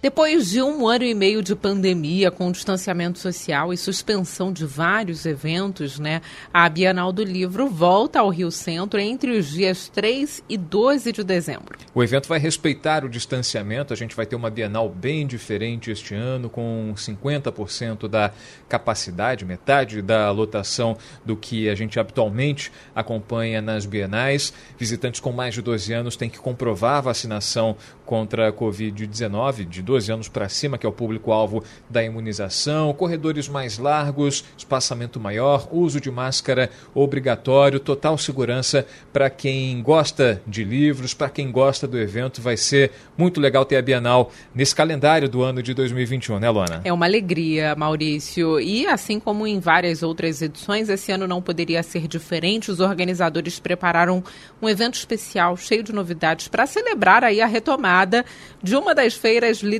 Depois de um ano e meio de pandemia, com distanciamento social e suspensão de vários eventos, né, a Bienal do Livro volta ao Rio Centro entre os dias 3 e 12 de dezembro. O evento vai respeitar o distanciamento, a gente vai ter uma Bienal bem diferente este ano, com 50% da capacidade, metade da lotação do que a gente habitualmente acompanha nas bienais. Visitantes com mais de 12 anos têm que comprovar a vacinação contra a Covid-19 de 12 anos para cima, que é o público-alvo da imunização, corredores mais largos, espaçamento maior, uso de máscara obrigatório, total segurança para quem gosta de livros, para quem gosta do evento. Vai ser muito legal ter a Bienal nesse calendário do ano de 2021, né, Luana? É uma alegria, Maurício. E assim como em várias outras edições, esse ano não poderia ser diferente. Os organizadores prepararam um evento especial, cheio de novidades, para celebrar aí a retomada de uma das feiras literárias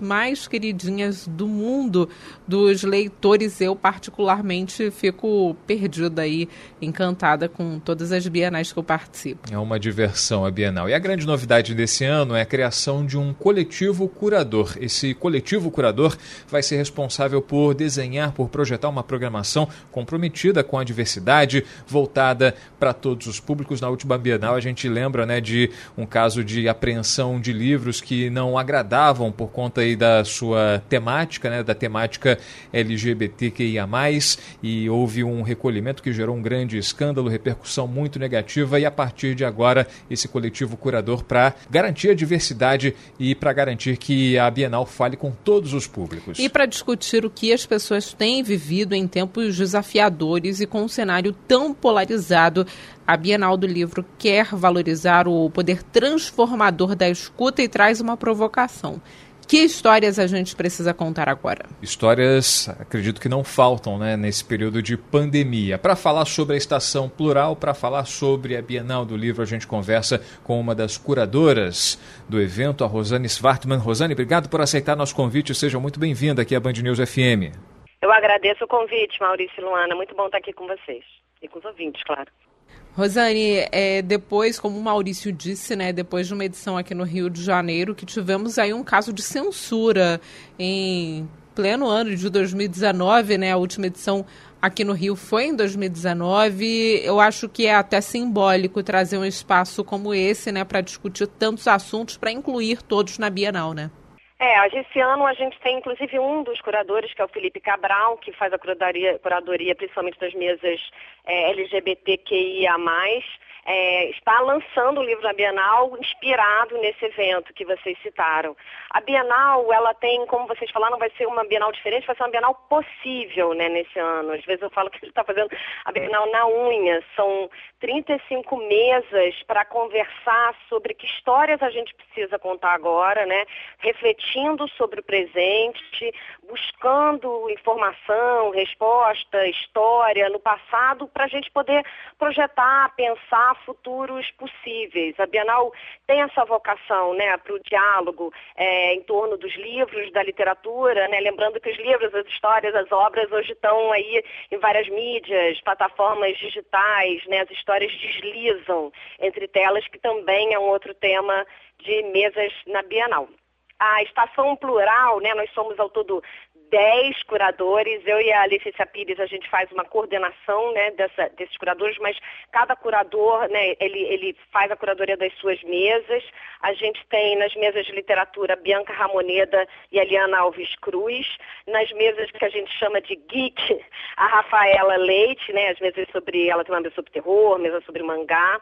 mais queridinhas do mundo dos leitores. Eu, particularmente, fico perdida aí, encantada com todas as bienais que eu participo. É uma diversão a Bienal. E a grande novidade desse ano é a criação de um coletivo curador. Esse coletivo curador vai ser responsável por desenhar, por projetar uma programação comprometida com a diversidade, voltada para todos os públicos. Na última Bienal, a gente lembra né, de um caso de apreensão de livros que não agradavam por conta aí da sua temática, né, da temática LGBTQIA+, e houve um recolhimento que gerou um grande escândalo, repercussão muito negativa, e a partir de agora, esse coletivo curador para garantir a diversidade e para garantir que a Bienal fale com todos os públicos. E para discutir o que as pessoas têm vivido em tempos desafiadores e com um cenário tão polarizado, a Bienal do Livro quer valorizar o poder transformador da escuta e traz uma provocação. Que histórias a gente precisa contar agora? Histórias, acredito que não faltam né, nesse período de pandemia. Para falar sobre a estação plural, para falar sobre a Bienal do Livro, a gente conversa com uma das curadoras do evento, a Rosane Svartman. Rosane, obrigado por aceitar nosso convite. Seja muito bem-vinda aqui à Band News FM. Eu agradeço o convite, Maurício e Luana. Muito bom estar aqui com vocês. E com os ouvintes, claro. Rosane, é, depois, como o Maurício disse, né, depois de uma edição aqui no Rio de Janeiro, que tivemos aí um caso de censura em pleno ano de 2019, né, a última edição aqui no Rio foi em 2019. Eu acho que é até simbólico trazer um espaço como esse, né, para discutir tantos assuntos, para incluir todos na Bienal, né? É, esse ano a gente tem inclusive um dos curadores, que é o Felipe Cabral, que faz a curadoria, curadoria principalmente das mesas é, LGBTQIA+, é, está lançando o livro da Bienal inspirado nesse evento que vocês citaram. A Bienal, ela tem, como vocês falaram, vai ser uma Bienal diferente, vai ser uma Bienal possível né, nesse ano. Às vezes eu falo que a gente está fazendo a Bienal na unha. São 35 mesas para conversar sobre que histórias a gente precisa contar agora, né? refletindo sobre o presente, buscando informação, resposta, história no passado, para a gente poder projetar, pensar futuros possíveis. A Bienal tem essa vocação né, para o diálogo é, em torno dos livros, da literatura, né, lembrando que os livros, as histórias, as obras hoje estão aí em várias mídias, plataformas digitais, né, as histórias deslizam entre telas, que também é um outro tema de mesas na Bienal a estação plural, né, nós somos ao todo 10 curadores. Eu e a Letícia Pires, a gente faz uma coordenação né, dessa, desses curadores, mas cada curador, né, ele, ele faz a curadoria das suas mesas. A gente tem nas mesas de literatura Bianca Ramoneda e a Liana Alves Cruz. Nas mesas que a gente chama de geek, a Rafaela Leite, né, as mesas sobre, ela tem uma mesa sobre terror, mesa sobre mangá.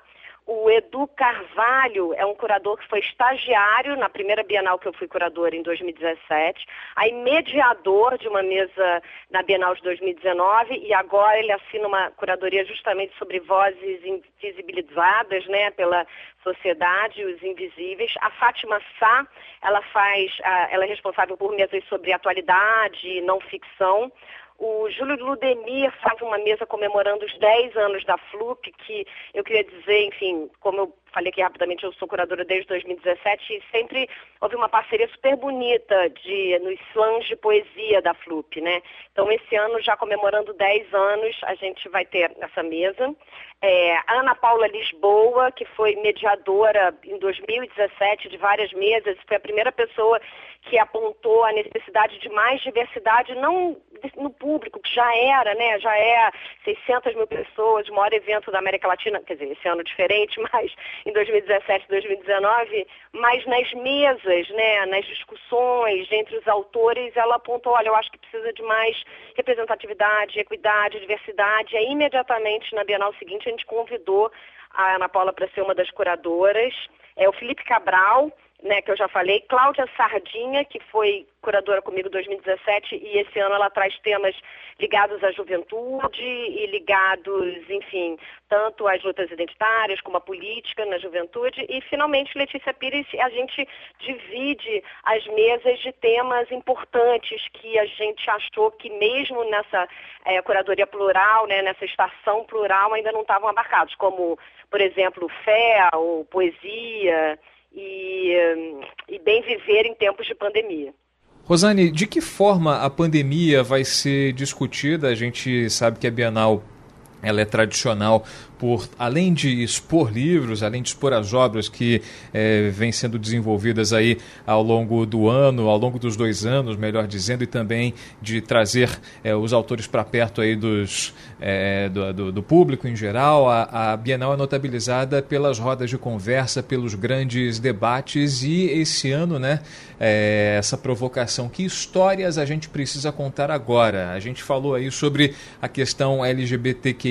O Edu Carvalho é um curador que foi estagiário na primeira Bienal que eu fui curadora em 2017, aí mediador de uma mesa na Bienal de 2019 e agora ele assina uma curadoria justamente sobre vozes invisibilizadas, né, pela sociedade, os invisíveis. A Fátima Sá, ela faz, ela é responsável por mesas sobre atualidade não ficção. O Júlio Ludemir faz uma mesa comemorando os 10 anos da FLUP, que eu queria dizer, enfim, como eu falei que rapidamente eu sou curadora desde 2017 e sempre houve uma parceria super bonita de, nos slams de poesia da FLUP, né? Então, esse ano, já comemorando 10 anos, a gente vai ter essa mesa. É, Ana Paula Lisboa, que foi mediadora em 2017 de várias mesas, foi a primeira pessoa que apontou a necessidade de mais diversidade, não no público, que já era, né, já é 600 mil pessoas, o maior evento da América Latina, quer dizer, esse ano diferente, mas em 2017, 2019, mas nas mesas, né, nas discussões entre os autores, ela apontou, olha, eu acho que precisa de mais representatividade, equidade, diversidade, e aí imediatamente na Bienal seguinte a gente convidou a Ana Paula para ser uma das curadoras, é o Felipe Cabral, né, que eu já falei, Cláudia Sardinha, que foi curadora comigo em 2017 e esse ano ela traz temas ligados à juventude e ligados, enfim, tanto às lutas identitárias como à política na juventude. E finalmente, Letícia Pires, a gente divide as mesas de temas importantes que a gente achou que mesmo nessa é, curadoria plural, né, nessa estação plural, ainda não estavam abarcados, como, por exemplo, fé ou poesia e, e bem viver em tempos de pandemia. Rosane, de que forma a pandemia vai ser discutida? A gente sabe que a Bienal ela é tradicional por, além de expor livros, além de expor as obras que é, vêm sendo desenvolvidas aí ao longo do ano, ao longo dos dois anos, melhor dizendo, e também de trazer é, os autores para perto aí dos, é, do, do, do, público em geral, a, a, Bienal é notabilizada pelas rodas de conversa, pelos grandes debates e esse ano, né, essa provocação, que histórias a gente precisa contar agora? A gente falou aí sobre a questão LGBTQI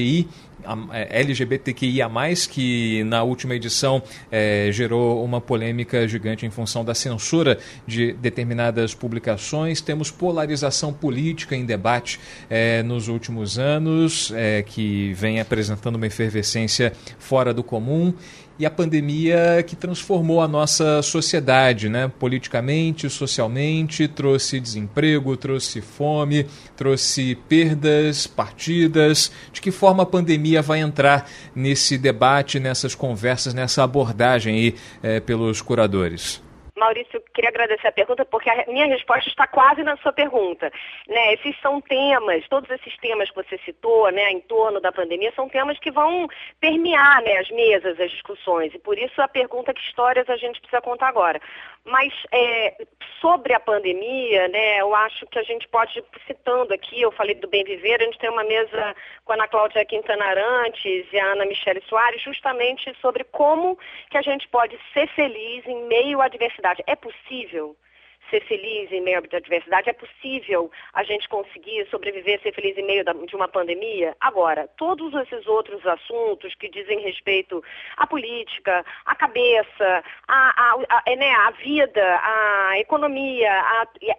é, LGBTQIA+, que na última edição é, gerou uma polêmica gigante em função da censura de determinadas publicações. Temos polarização política em debate é, nos últimos anos, é, que vem apresentando uma efervescência fora do comum e a pandemia que transformou a nossa sociedade, né? politicamente, socialmente, trouxe desemprego, trouxe fome, trouxe perdas, partidas. De que forma a pandemia vai entrar nesse debate, nessas conversas, nessa abordagem aí é, pelos curadores? Maurício, queria agradecer a pergunta, porque a minha resposta está quase na sua pergunta. Né? Esses são temas, todos esses temas que você citou, né, em torno da pandemia, são temas que vão permear né, as mesas, as discussões. E por isso a pergunta que histórias a gente precisa contar agora. Mas é, sobre a pandemia, né, eu acho que a gente pode, citando aqui, eu falei do Bem Viver, a gente tem uma mesa com a Ana Cláudia Quintana Arantes e a Ana Michele Soares, justamente sobre como que a gente pode ser feliz em meio à diversidade. É possível? Ser feliz em meio à adversidade? É possível a gente conseguir sobreviver, ser feliz em meio de uma pandemia? Agora, todos esses outros assuntos que dizem respeito à política, à cabeça, à, à, à, né, à vida, à economia,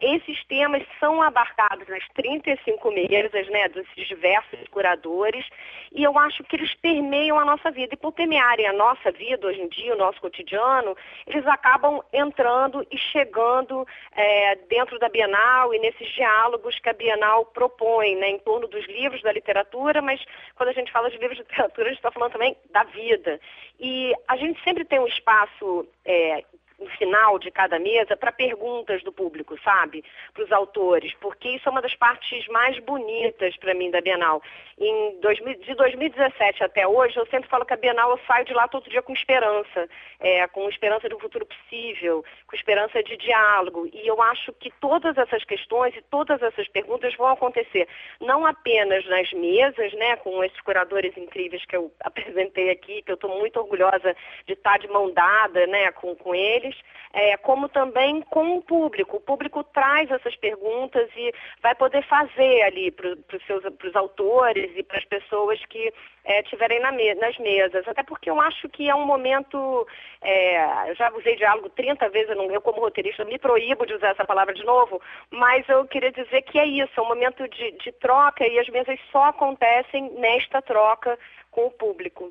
esses temas são abarcados nas 35 mesas né, desses diversos curadores e eu acho que eles permeiam a nossa vida. E por permearem a nossa vida hoje em dia, o nosso cotidiano, eles acabam entrando e chegando é, dentro da Bienal e nesses diálogos que a Bienal propõe, né, em torno dos livros da literatura, mas quando a gente fala de livros de literatura, a gente está falando também da vida. E a gente sempre tem um espaço é, no final de cada mesa para perguntas do público, sabe? Para os autores, porque isso é uma das partes mais bonitas para mim da Bienal. Em 2000, de 2017 até hoje, eu sempre falo que a Bienal eu saio de lá todo dia com esperança, é, com esperança de um futuro possível, com esperança de diálogo. E eu acho que todas essas questões e todas essas perguntas vão acontecer não apenas nas mesas, né, com esses curadores incríveis que eu apresentei aqui, que eu estou muito orgulhosa de estar de mão dada, né, com, com eles é, como também com o público. O público traz essas perguntas e vai poder fazer ali para os autores e para as pessoas que é, tiverem na me nas mesas. Até porque eu acho que é um momento. É, já usei diálogo 30 vezes, eu, não, eu, como roteirista, me proíbo de usar essa palavra de novo, mas eu queria dizer que é isso, é um momento de, de troca e as mesas só acontecem nesta troca com o público.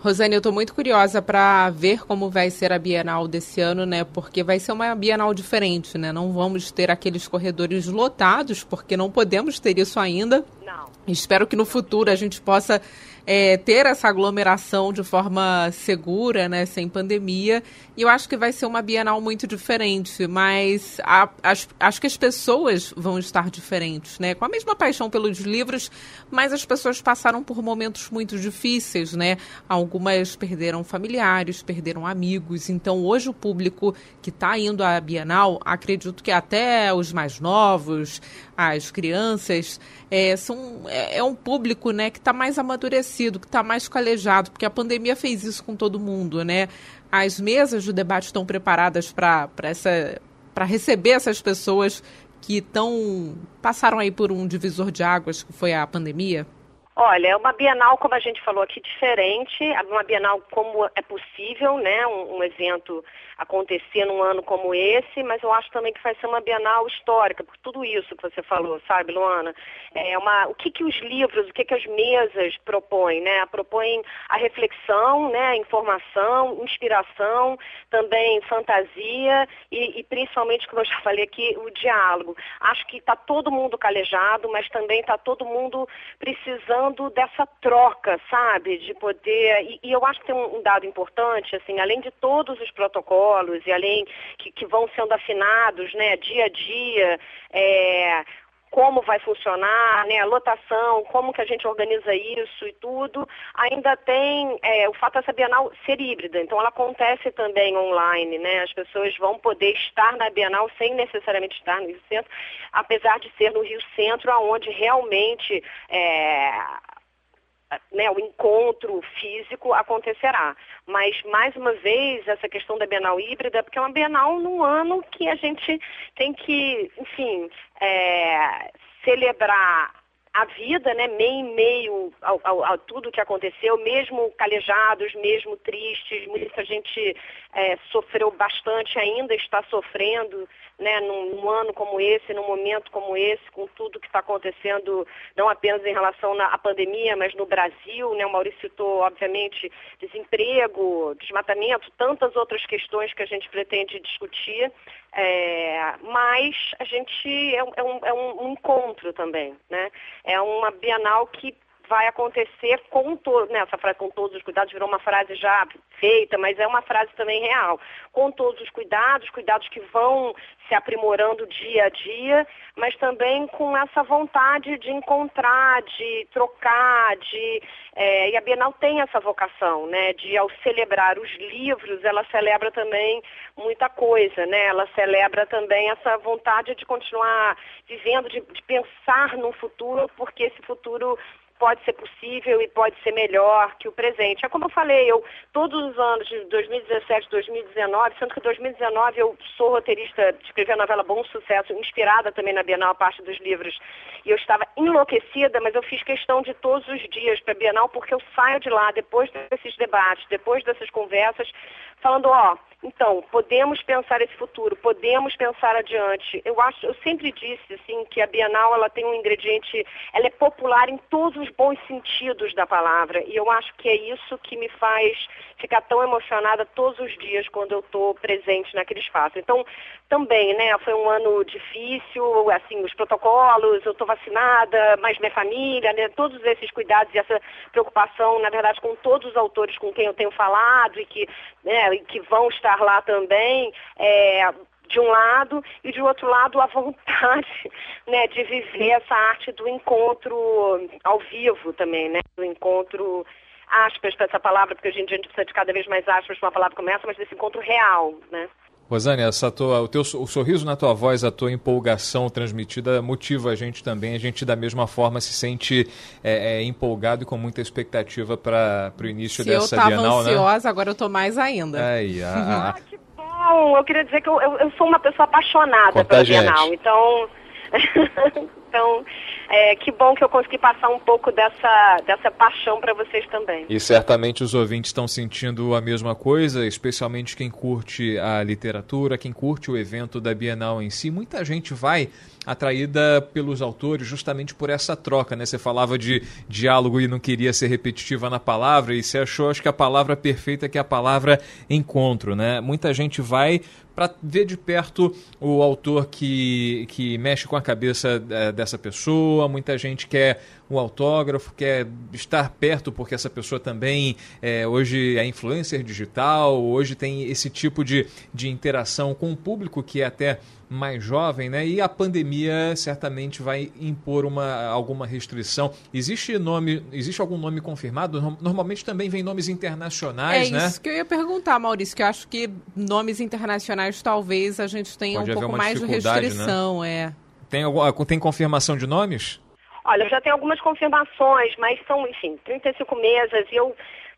Rosane, eu estou muito curiosa para ver como vai ser a Bienal desse ano, né? Porque vai ser uma Bienal diferente, né? Não vamos ter aqueles corredores lotados, porque não podemos ter isso ainda. Não. Espero que no futuro a gente possa é, ter essa aglomeração de forma segura, né, sem pandemia. E eu acho que vai ser uma Bienal muito diferente, mas a, as, acho que as pessoas vão estar diferentes, né, com a mesma paixão pelos livros, mas as pessoas passaram por momentos muito difíceis, né. Algumas perderam familiares, perderam amigos. Então hoje o público que está indo à Bienal, acredito que até os mais novos, as crianças, é, são, é, é um público, né, que está mais amadurecido que está mais calejado, porque a pandemia fez isso com todo mundo, né? As mesas do debate estão preparadas para receber essas pessoas que estão passaram aí por um divisor de águas que foi a pandemia? Olha, é uma Bienal, como a gente falou aqui, diferente, uma Bienal como é possível, né? Um, um, evento acontecer num ano como esse, mas eu acho também que vai ser uma Bienal histórica, por tudo isso que você falou, sabe, Luana? É uma, o que, que os livros, o que, que as mesas propõem, né? Propõem a reflexão, né? Informação, inspiração, também fantasia e, e principalmente, como eu já falei aqui, o diálogo. Acho que está todo mundo calejado, mas também está todo mundo precisando falando dessa troca, sabe? De poder. E, e eu acho que tem um, um, dado importante, assim, além de todos os protocolos e além que, que vão sendo afinados, né, dia a dia, é, como vai funcionar, né, a lotação, como que a gente organiza isso e tudo, ainda tem é, o fato dessa Bienal ser híbrida, então ela acontece também online, né, as pessoas vão poder estar na Bienal sem necessariamente estar no Rio Centro, apesar de ser no Rio Centro, onde realmente é, né, o encontro físico acontecerá. Mas, mais uma vez, essa questão da Bienal híbrida, porque é uma Bienal num ano que a gente tem que, enfim, é, celebrar a vida, né, meio em meio a, tudo que aconteceu, mesmo calejados, mesmo tristes, muita gente é, sofreu bastante, ainda está sofrendo, né, num, num, ano como esse, num momento como esse, com tudo que está acontecendo, não apenas em relação à pandemia, mas no Brasil, né, o Maurício citou, obviamente, desemprego, desmatamento, tantas outras questões que a gente pretende discutir, é, mas a gente é, é, um, é um encontro também, né? É uma Bienal que vai acontecer com todos, né, essa frase com todos os cuidados virou uma frase já feita, mas é uma frase também real. Com todos os cuidados, cuidados que vão se aprimorando dia a dia, mas também com essa vontade de encontrar, de trocar, de é, e a Bienal tem essa vocação, né, de ao celebrar os livros, ela celebra também muita coisa, né? Ela celebra também essa vontade de continuar vivendo, de, de pensar no futuro, porque esse futuro pode ser possível e pode ser melhor que o presente. É como eu falei, eu todos os anos de 2017, 2019, sendo que 2019 eu sou roteirista, escrevi a novela Bom Sucesso, inspirada também na Bienal, a parte dos livros, e eu estava enlouquecida, mas eu fiz questão de todos os dias para a Bienal, porque eu saio de lá, depois desses debates, depois dessas conversas, falando, ó, então, podemos pensar esse futuro, podemos pensar adiante. Eu acho, eu sempre disse assim que a Bienal ela tem um ingrediente, ela é popular em todos os bons sentidos da palavra. E eu acho que é isso que me faz ficar tão emocionada todos os dias quando eu estou presente naquele espaço. Então, também, né, foi um ano difícil, assim, os protocolos, eu estou vacinada, mas minha família, né, todos esses cuidados e essa preocupação, na verdade, com todos os autores com quem eu tenho falado e que, né, e que vão estar lá também, é, de um lado, e de outro lado a vontade né, de viver essa arte do encontro ao vivo também, né, do encontro aspas para essa palavra, porque hoje em dia a gente precisa de cada vez mais aspas para uma palavra como essa, mas desse encontro real, né? Rosane, essa tua, o, teu, o sorriso na tua voz, a tua empolgação transmitida motiva a gente também. A gente, da mesma forma, se sente é, é, empolgado e com muita expectativa para o início se dessa eu Bienal, né? ansiosa, agora eu estou mais ainda. Aí, a. Ah, que bom! Eu queria dizer que eu, eu, eu sou uma pessoa apaixonada pela Bienal. Então, então, é, que bom que eu consegui passar um pouco dessa, dessa paixão para vocês também. E certamente os ouvintes estão sentindo a mesma coisa, especialmente quem curte a literatura, quem curte o evento da Bienal em si. Muita gente vai atraída pelos autores justamente por essa troca, né? Você falava de diálogo e não queria ser repetitiva na palavra, e você achou, acho que a palavra perfeita que é a palavra encontro, né? Muita gente vai para ver de perto o autor que, que mexe com a cabeça é, dessa pessoa, muita gente quer o autógrafo, quer estar perto porque essa pessoa também é, hoje é influencer digital, hoje tem esse tipo de, de interação com o público que é até mais jovem, né? E a pandemia certamente vai impor uma, alguma restrição. Existe nome, existe algum nome confirmado? Normalmente também vem nomes internacionais, é né? É isso que eu ia perguntar, Maurício, que eu acho que nomes internacionais talvez a gente tenha Pode um pouco mais de né? restrição, né? é. Tem, tem confirmação de nomes? Olha, já tenho algumas confirmações, mas são, enfim, 35 mesas e eu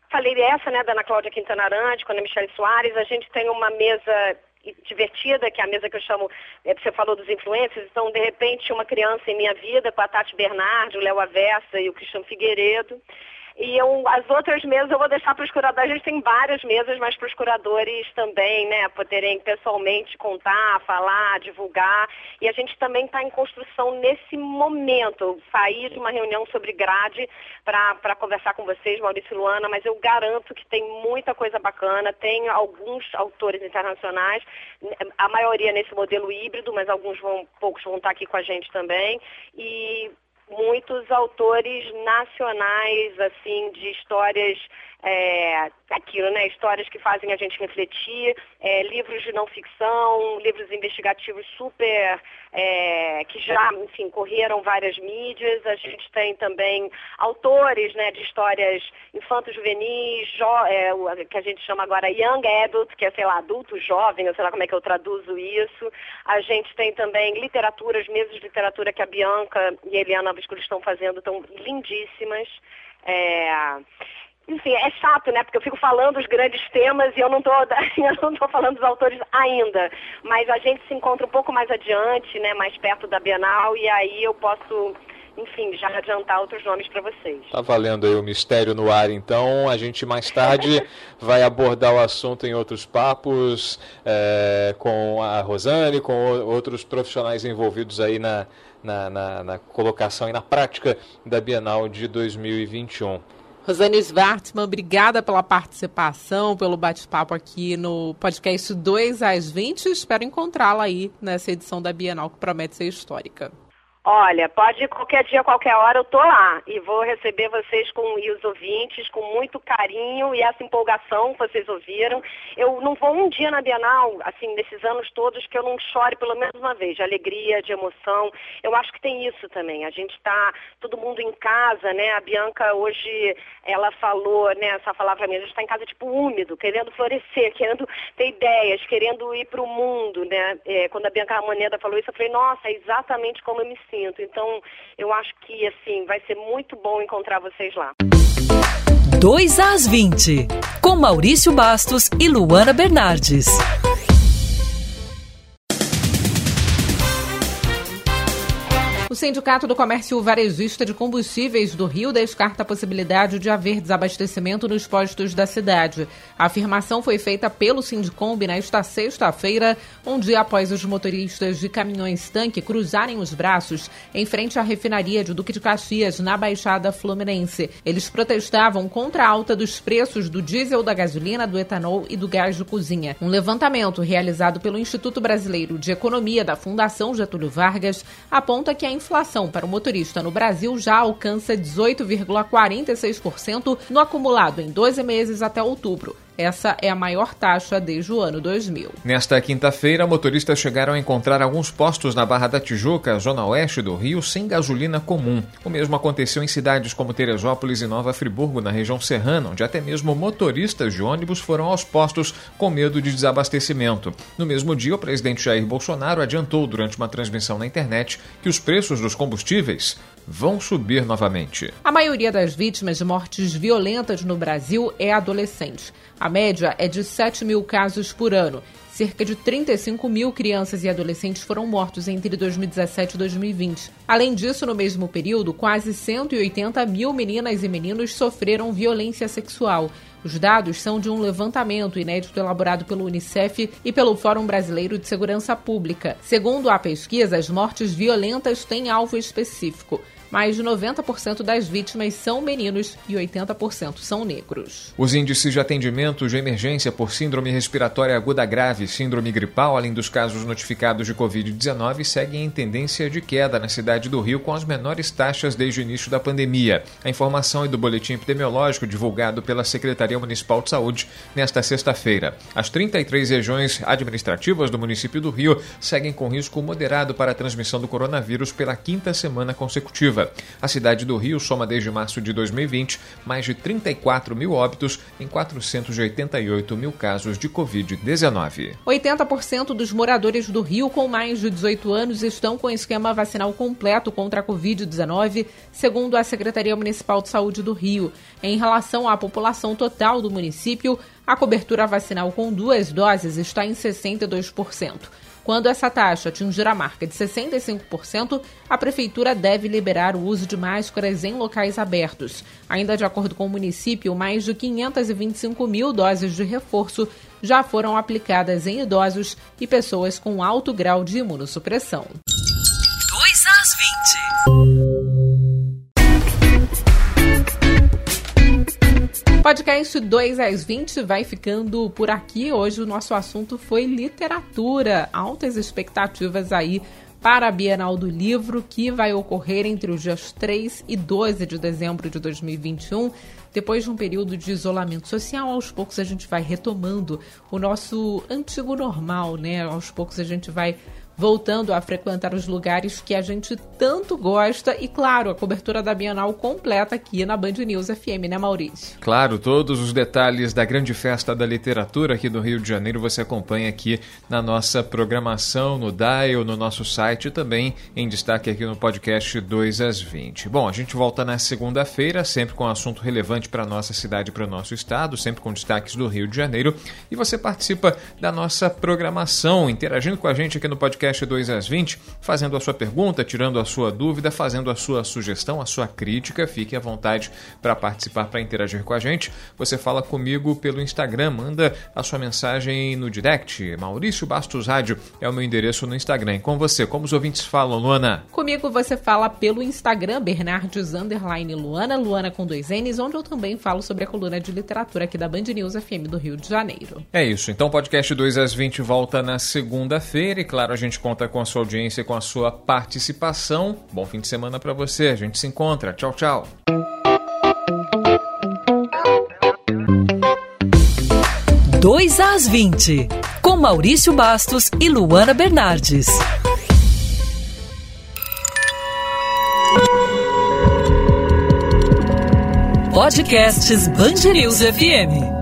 falei essa, né, da Ana Cláudia Quintana Arantes, com a Michelle Soares, a gente tem uma mesa divertida, que é a mesa que eu chamo, é, você falou dos influencers, então, de repente, uma criança em minha vida, com a Tati Bernardi, o Léo Avessa e o Cristiano Figueiredo. E eu, as outras mesas eu vou deixar para os curadores. A gente tem várias mesas, mas para os curadores também, né? Poderem pessoalmente contar, falar, divulgar. E a gente também está em construção nesse momento. Sair de uma reunião sobre grade para conversar com vocês, Maurício e Luana, mas eu garanto que tem muita coisa bacana. Tem alguns autores internacionais, a maioria nesse modelo híbrido, mas alguns vão, poucos vão estar aqui com a gente também. E muitos autores nacionais, assim, de histórias é, aquilo, né? Histórias que fazem a gente refletir, é, livros de não ficção, livros investigativos super é, que já, enfim, correram várias mídias. A gente tem também autores, né, de histórias infanto-juvenis, é, que a gente chama agora young adult, que é, sei lá, adulto jovem, eu sei lá como é que eu traduzo isso. A gente tem também literaturas, mesas de literatura que a Bianca e a Eliana Viscuri estão fazendo, estão lindíssimas. É, enfim, é chato, né? Porque eu fico falando os grandes temas e eu não estou eu não tô falando dos autores ainda. Mas a gente se encontra um pouco mais adiante, né? Mais perto da Bienal e aí eu posso enfim, já adiantar outros nomes para vocês. Tá valendo aí o mistério no ar, então. A gente mais tarde vai abordar o assunto em outros papos é, com a Rosane, com outros profissionais envolvidos aí na, na, na, na colocação e na prática da Bienal de 2021. Rosane Svartman, obrigada pela participação, pelo bate-papo aqui no podcast 2 às 20. Espero encontrá-la aí nessa edição da Bienal que promete ser histórica. Olha, pode qualquer dia, qualquer hora eu tô lá e vou receber vocês com e os ouvintes com muito carinho e essa empolgação que vocês ouviram. Eu não vou um dia na Bienal, assim, nesses anos todos que eu não chore pelo menos uma vez, de alegria, de emoção. Eu acho que tem isso também. A gente está todo mundo em casa, né? A Bianca hoje ela falou, né, essa palavra minha, a gente está em casa tipo úmido, querendo florescer, querendo ter ideias, querendo ir para o mundo, né? É, quando a Bianca Moneda falou isso, eu falei, nossa, é exatamente como eu me sinto. Então, eu acho que, assim, vai ser muito bom encontrar vocês lá. 2 às 20, com Maurício Bastos e Luana Bernardes. O Sindicato do Comércio Varejista de Combustíveis do Rio descarta a possibilidade de haver desabastecimento nos postos da cidade. A afirmação foi feita pelo Sindicomb nesta sexta-feira, um dia após os motoristas de caminhões-tanque cruzarem os braços em frente à refinaria de Duque de Caxias, na Baixada Fluminense. Eles protestavam contra a alta dos preços do diesel, da gasolina, do etanol e do gás de cozinha. Um levantamento realizado pelo Instituto Brasileiro de Economia da Fundação Getúlio Vargas aponta que a inflação para o motorista no Brasil já alcança 18,46% no acumulado em 12 meses até outubro. Essa é a maior taxa desde o ano 2000. Nesta quinta-feira, motoristas chegaram a encontrar alguns postos na Barra da Tijuca, zona oeste do Rio, sem gasolina comum. O mesmo aconteceu em cidades como Teresópolis e Nova Friburgo, na região serrana, onde até mesmo motoristas de ônibus foram aos postos com medo de desabastecimento. No mesmo dia, o presidente Jair Bolsonaro adiantou durante uma transmissão na internet que os preços dos combustíveis vão subir novamente. A maioria das vítimas de mortes violentas no Brasil é adolescente. A média é de 7 mil casos por ano. Cerca de 35 mil crianças e adolescentes foram mortos entre 2017 e 2020. Além disso, no mesmo período, quase 180 mil meninas e meninos sofreram violência sexual. Os dados são de um levantamento inédito elaborado pelo Unicef e pelo Fórum Brasileiro de Segurança Pública. Segundo a pesquisa, as mortes violentas têm alvo específico mais de 90% das vítimas são meninos e 80% são negros. Os índices de atendimento de emergência por síndrome respiratória aguda grave, síndrome gripal, além dos casos notificados de Covid-19, seguem em tendência de queda na cidade do Rio, com as menores taxas desde o início da pandemia. A informação é do boletim epidemiológico divulgado pela Secretaria Municipal de Saúde nesta sexta-feira. As 33 regiões administrativas do município do Rio seguem com risco moderado para a transmissão do coronavírus pela quinta semana consecutiva. A cidade do Rio soma desde março de 2020 mais de 34 mil óbitos em 488 mil casos de Covid-19. 80% dos moradores do Rio com mais de 18 anos estão com esquema vacinal completo contra a Covid-19, segundo a Secretaria Municipal de Saúde do Rio. Em relação à população total do município, a cobertura vacinal com duas doses está em 62%. Quando essa taxa atingir a marca de 65%, a Prefeitura deve liberar o uso de máscaras em locais abertos. Ainda de acordo com o município, mais de 525 mil doses de reforço já foram aplicadas em idosos e pessoas com alto grau de imunossupressão. 2 às 20. Podcast 2 às 20 vai ficando por aqui. Hoje o nosso assunto foi literatura. Altas expectativas aí para a Bienal do Livro, que vai ocorrer entre os dias 3 e 12 de dezembro de 2021. Depois de um período de isolamento social, aos poucos a gente vai retomando o nosso antigo normal, né? Aos poucos a gente vai voltando a frequentar os lugares que a gente tanto gosta e, claro, a cobertura da Bienal completa aqui na Band News FM, né, Maurício? Claro, todos os detalhes da grande festa da literatura aqui do Rio de Janeiro você acompanha aqui na nossa programação, no Dial, no nosso site e também em destaque aqui no podcast 2 às 20. Bom, a gente volta na segunda-feira, sempre com um assunto relevante para a nossa cidade e para o nosso estado, sempre com destaques do Rio de Janeiro. E você participa da nossa programação, interagindo com a gente aqui no podcast podcast 2 às 20, fazendo a sua pergunta, tirando a sua dúvida, fazendo a sua sugestão, a sua crítica. Fique à vontade para participar, para interagir com a gente. Você fala comigo pelo Instagram, manda a sua mensagem no direct. Maurício Bastos Rádio é o meu endereço no Instagram. E com você, como os ouvintes falam, Luana? Comigo você fala pelo Instagram, Bernardes Underline Luana, Luana com dois N's, onde eu também falo sobre a coluna de literatura aqui da Band News FM do Rio de Janeiro. É isso. Então, podcast 2 às 20 volta na segunda-feira e, claro, a gente conta com a sua audiência, com a sua participação. Bom fim de semana para você. A gente se encontra. Tchau, tchau. Dois às 20, com Maurício Bastos e Luana Bernardes. Podcasts News FM.